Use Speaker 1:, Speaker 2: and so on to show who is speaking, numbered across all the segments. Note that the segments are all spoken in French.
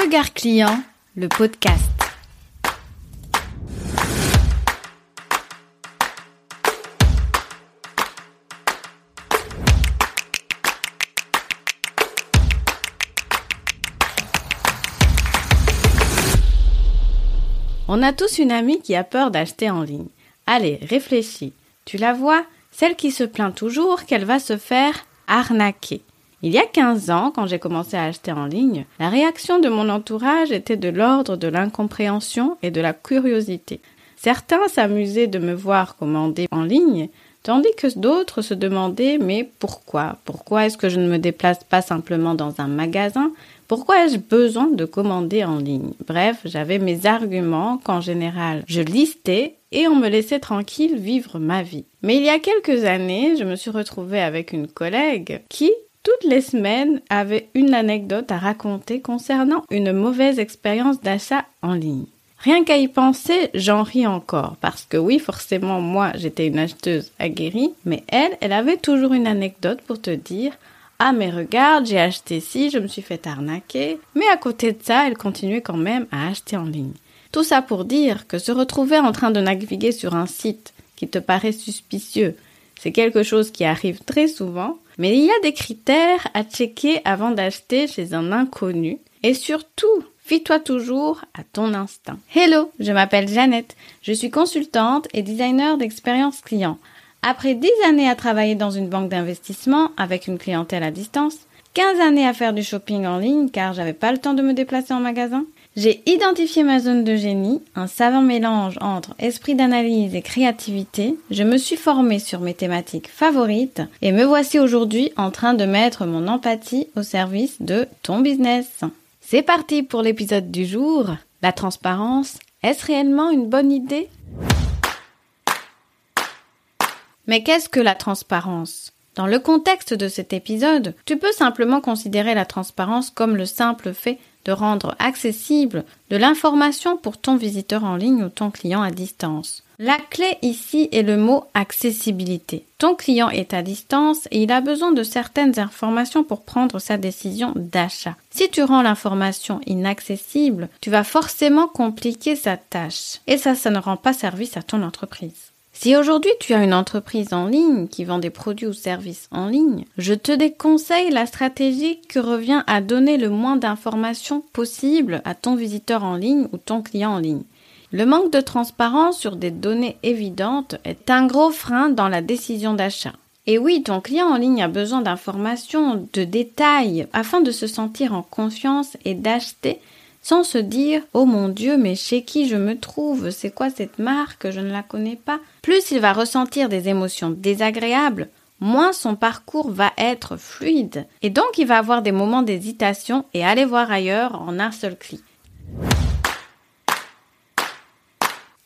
Speaker 1: Regard client, le podcast. On a tous une amie qui a peur d'acheter en ligne. Allez, réfléchis. Tu la vois Celle qui se plaint toujours qu'elle va se faire arnaquer. Il y a 15 ans, quand j'ai commencé à acheter en ligne, la réaction de mon entourage était de l'ordre de l'incompréhension et de la curiosité. Certains s'amusaient de me voir commander en ligne, tandis que d'autres se demandaient mais pourquoi? Pourquoi est-ce que je ne me déplace pas simplement dans un magasin? Pourquoi ai-je besoin de commander en ligne? Bref, j'avais mes arguments qu'en général je listais et on me laissait tranquille vivre ma vie. Mais il y a quelques années, je me suis retrouvée avec une collègue qui, toutes les semaines, avait une anecdote à raconter concernant une mauvaise expérience d'achat en ligne. Rien qu'à y penser, j'en ris encore, parce que oui, forcément, moi, j'étais une acheteuse aguerrie, mais elle, elle avait toujours une anecdote pour te dire ah mais regarde, j'ai acheté ci, je me suis fait arnaquer. Mais à côté de ça, elle continuait quand même à acheter en ligne. Tout ça pour dire que se retrouver en train de naviguer sur un site qui te paraît suspicieux, c'est quelque chose qui arrive très souvent, mais il y a des critères à checker avant d'acheter chez un inconnu. Et surtout, fie-toi toujours à ton instinct. Hello, je m'appelle Jeannette, je suis consultante et designer d'expérience client. Après 10 années à travailler dans une banque d'investissement avec une clientèle à distance, 15 années à faire du shopping en ligne car j'avais pas le temps de me déplacer en magasin, j'ai identifié ma zone de génie, un savant mélange entre esprit d'analyse et créativité. Je me suis formée sur mes thématiques favorites et me voici aujourd'hui en train de mettre mon empathie au service de ton business. C'est parti pour l'épisode du jour. La transparence, est-ce réellement une bonne idée? Mais qu'est-ce que la transparence? Dans le contexte de cet épisode, tu peux simplement considérer la transparence comme le simple fait de rendre accessible de l'information pour ton visiteur en ligne ou ton client à distance. La clé ici est le mot accessibilité. Ton client est à distance et il a besoin de certaines informations pour prendre sa décision d'achat. Si tu rends l'information inaccessible, tu vas forcément compliquer sa tâche. Et ça, ça ne rend pas service à ton entreprise. Si aujourd'hui tu as une entreprise en ligne qui vend des produits ou services en ligne, je te déconseille la stratégie qui revient à donner le moins d'informations possible à ton visiteur en ligne ou ton client en ligne. Le manque de transparence sur des données évidentes est un gros frein dans la décision d'achat. Et oui, ton client en ligne a besoin d'informations, de détails, afin de se sentir en confiance et d'acheter sans se dire Oh mon Dieu, mais chez qui je me trouve? C'est quoi cette marque? Je ne la connais pas. Plus il va ressentir des émotions désagréables, moins son parcours va être fluide. Et donc il va avoir des moments d'hésitation et aller voir ailleurs en un seul clic.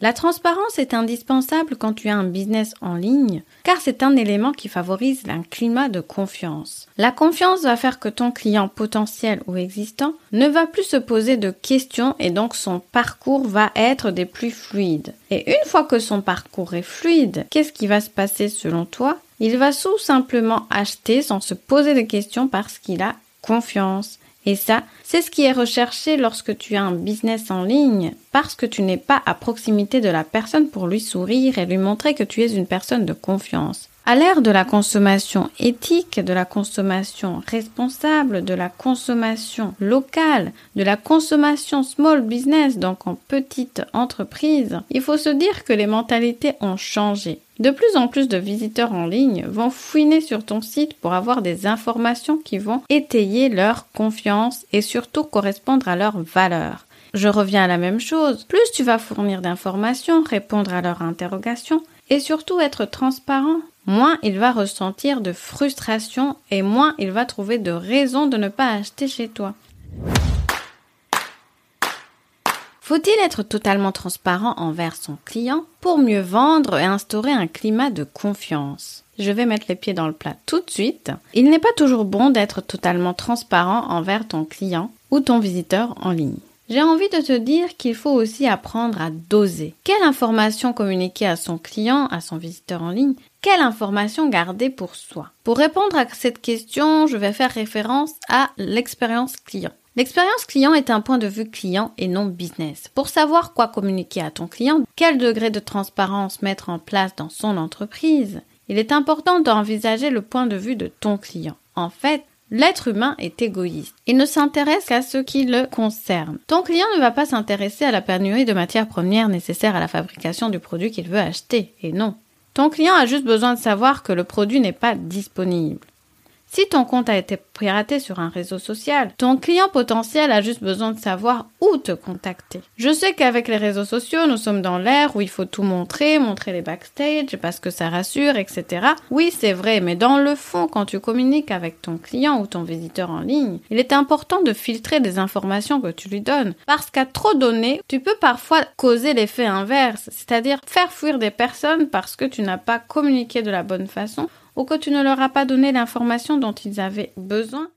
Speaker 1: La transparence est indispensable quand tu as un business en ligne, car c'est un élément qui favorise un climat de confiance. La confiance va faire que ton client potentiel ou existant ne va plus se poser de questions et donc son parcours va être des plus fluides. Et une fois que son parcours est fluide, qu'est-ce qui va se passer selon toi? Il va tout simplement acheter sans se poser de questions parce qu'il a confiance. Et ça, c'est ce qui est recherché lorsque tu as un business en ligne, parce que tu n'es pas à proximité de la personne pour lui sourire et lui montrer que tu es une personne de confiance. À l'ère de la consommation éthique, de la consommation responsable, de la consommation locale, de la consommation small business, donc en petite entreprise, il faut se dire que les mentalités ont changé. De plus en plus de visiteurs en ligne vont fouiner sur ton site pour avoir des informations qui vont étayer leur confiance et surtout correspondre à leurs valeurs. Je reviens à la même chose. Plus tu vas fournir d'informations, répondre à leurs interrogations et surtout être transparent, moins il va ressentir de frustration et moins il va trouver de raisons de ne pas acheter chez toi. Faut-il être totalement transparent envers son client pour mieux vendre et instaurer un climat de confiance? Je vais mettre les pieds dans le plat tout de suite. Il n'est pas toujours bon d'être totalement transparent envers ton client ou ton visiteur en ligne. J'ai envie de te dire qu'il faut aussi apprendre à doser. Quelle information communiquer à son client, à son visiteur en ligne? Quelle information garder pour soi? Pour répondre à cette question, je vais faire référence à l'expérience client. L'expérience client est un point de vue client et non business. Pour savoir quoi communiquer à ton client, quel degré de transparence mettre en place dans son entreprise, il est important d'envisager le point de vue de ton client. En fait, L'être humain est égoïste. Il ne s'intéresse qu'à ce qui le concerne. Ton client ne va pas s'intéresser à la pénurie de matières premières nécessaires à la fabrication du produit qu'il veut acheter. Et non. Ton client a juste besoin de savoir que le produit n'est pas disponible. Si ton compte a été piraté sur un réseau social, ton client potentiel a juste besoin de savoir où te contacter. Je sais qu'avec les réseaux sociaux, nous sommes dans l'ère où il faut tout montrer, montrer les backstage parce que ça rassure, etc. Oui, c'est vrai, mais dans le fond, quand tu communiques avec ton client ou ton visiteur en ligne, il est important de filtrer des informations que tu lui donnes. Parce qu'à trop donner, tu peux parfois causer l'effet inverse, c'est-à-dire faire fuir des personnes parce que tu n'as pas communiqué de la bonne façon ou que tu ne leur as pas donné l'information dont ils avaient besoin.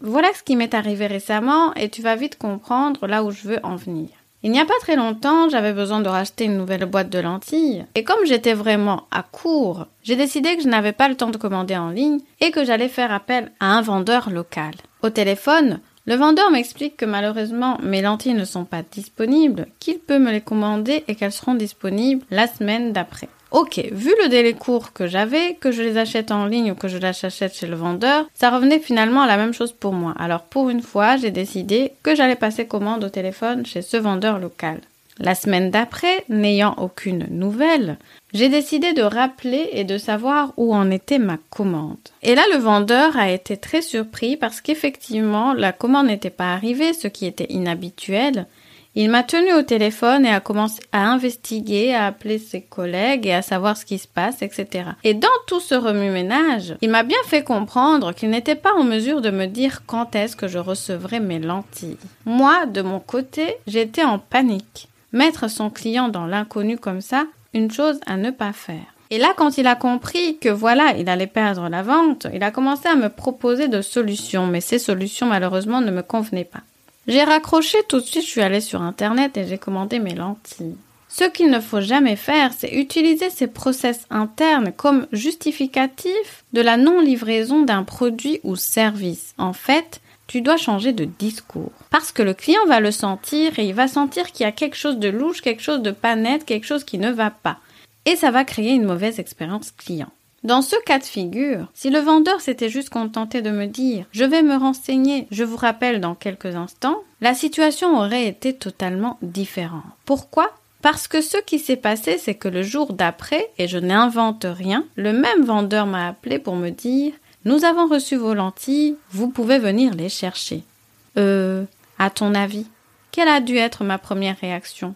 Speaker 1: Voilà ce qui m'est arrivé récemment et tu vas vite comprendre là où je veux en venir. Il n'y a pas très longtemps, j'avais besoin de racheter une nouvelle boîte de lentilles. Et comme j'étais vraiment à court, j'ai décidé que je n'avais pas le temps de commander en ligne et que j'allais faire appel à un vendeur local. Au téléphone, le vendeur m'explique que malheureusement mes lentilles ne sont pas disponibles, qu'il peut me les commander et qu'elles seront disponibles la semaine d'après. Ok, vu le délai court que j'avais, que je les achète en ligne ou que je les achète chez le vendeur, ça revenait finalement à la même chose pour moi. Alors pour une fois, j'ai décidé que j'allais passer commande au téléphone chez ce vendeur local. La semaine d'après, n'ayant aucune nouvelle, j'ai décidé de rappeler et de savoir où en était ma commande. Et là, le vendeur a été très surpris parce qu'effectivement, la commande n'était pas arrivée, ce qui était inhabituel. Il m'a tenu au téléphone et a commencé à investiguer, à appeler ses collègues et à savoir ce qui se passe, etc. Et dans tout ce remue-ménage, il m'a bien fait comprendre qu'il n'était pas en mesure de me dire quand est-ce que je recevrais mes lentilles. Moi, de mon côté, j'étais en panique. Mettre son client dans l'inconnu comme ça, une chose à ne pas faire. Et là, quand il a compris que voilà, il allait perdre la vente, il a commencé à me proposer de solutions, mais ces solutions malheureusement ne me convenaient pas. J'ai raccroché tout de suite, je suis allée sur internet et j'ai commandé mes lentilles. Ce qu'il ne faut jamais faire, c'est utiliser ces process internes comme justificatif de la non-livraison d'un produit ou service. En fait, tu dois changer de discours. Parce que le client va le sentir et il va sentir qu'il y a quelque chose de louche, quelque chose de pas net, quelque chose qui ne va pas. Et ça va créer une mauvaise expérience client. Dans ce cas de figure, si le vendeur s'était juste contenté de me dire je vais me renseigner, je vous rappelle dans quelques instants, la situation aurait été totalement différente. Pourquoi? Parce que ce qui s'est passé, c'est que le jour d'après, et je n'invente rien, le même vendeur m'a appelé pour me dire nous avons reçu vos lentilles, vous pouvez venir les chercher. Euh, à ton avis, quelle a dû être ma première réaction?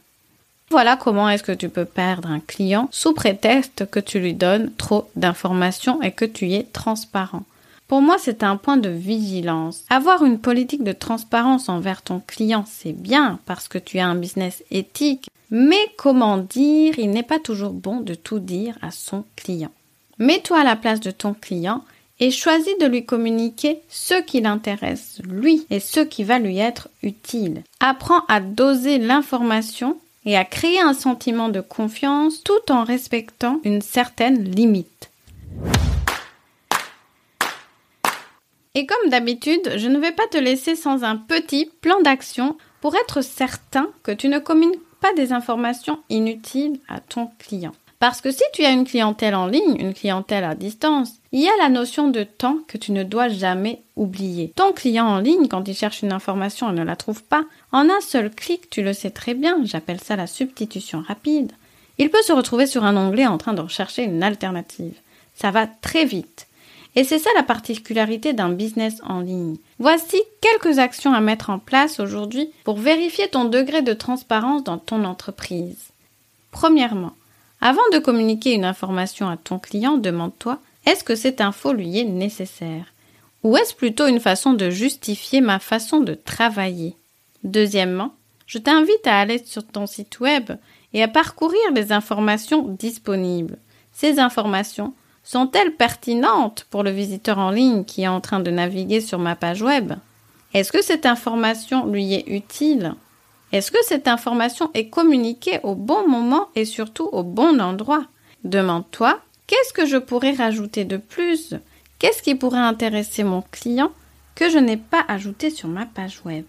Speaker 1: Voilà comment est-ce que tu peux perdre un client sous prétexte que tu lui donnes trop d'informations et que tu es transparent. Pour moi, c'est un point de vigilance. Avoir une politique de transparence envers ton client, c'est bien parce que tu as un business éthique, mais comment dire, il n'est pas toujours bon de tout dire à son client. Mets-toi à la place de ton client et choisis de lui communiquer ce qui l'intéresse, lui, et ce qui va lui être utile. Apprends à doser l'information et à créer un sentiment de confiance tout en respectant une certaine limite. Et comme d'habitude, je ne vais pas te laisser sans un petit plan d'action pour être certain que tu ne communiques pas des informations inutiles à ton client. Parce que si tu as une clientèle en ligne, une clientèle à distance, il y a la notion de temps que tu ne dois jamais oublier. Ton client en ligne, quand il cherche une information et ne la trouve pas, en un seul clic, tu le sais très bien, j'appelle ça la substitution rapide, il peut se retrouver sur un onglet en train de rechercher une alternative. Ça va très vite. Et c'est ça la particularité d'un business en ligne. Voici quelques actions à mettre en place aujourd'hui pour vérifier ton degré de transparence dans ton entreprise. Premièrement, avant de communiquer une information à ton client, demande-toi est-ce que cette info lui est nécessaire? Ou est-ce plutôt une façon de justifier ma façon de travailler? Deuxièmement, je t'invite à aller sur ton site web et à parcourir les informations disponibles. Ces informations sont-elles pertinentes pour le visiteur en ligne qui est en train de naviguer sur ma page web? Est-ce que cette information lui est utile? Est-ce que cette information est communiquée au bon moment et surtout au bon endroit? Demande-toi, qu'est-ce que je pourrais rajouter de plus? Qu'est-ce qui pourrait intéresser mon client que je n'ai pas ajouté sur ma page web?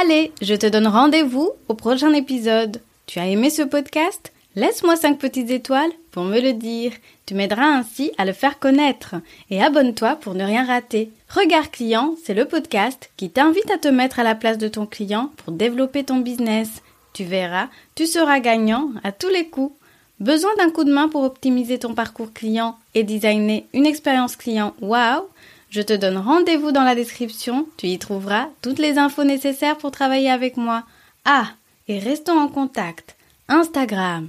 Speaker 1: Allez, je te donne rendez-vous au prochain épisode. Tu as aimé ce podcast? Laisse-moi 5 petites étoiles pour me le dire. Tu m'aideras ainsi à le faire connaître. Et abonne-toi pour ne rien rater. Regard client, c'est le podcast qui t'invite à te mettre à la place de ton client pour développer ton business. Tu verras, tu seras gagnant à tous les coups. Besoin d'un coup de main pour optimiser ton parcours client et designer une expérience client? Waouh Je te donne rendez-vous dans la description, tu y trouveras toutes les infos nécessaires pour travailler avec moi. Ah, et restons en contact. Instagram,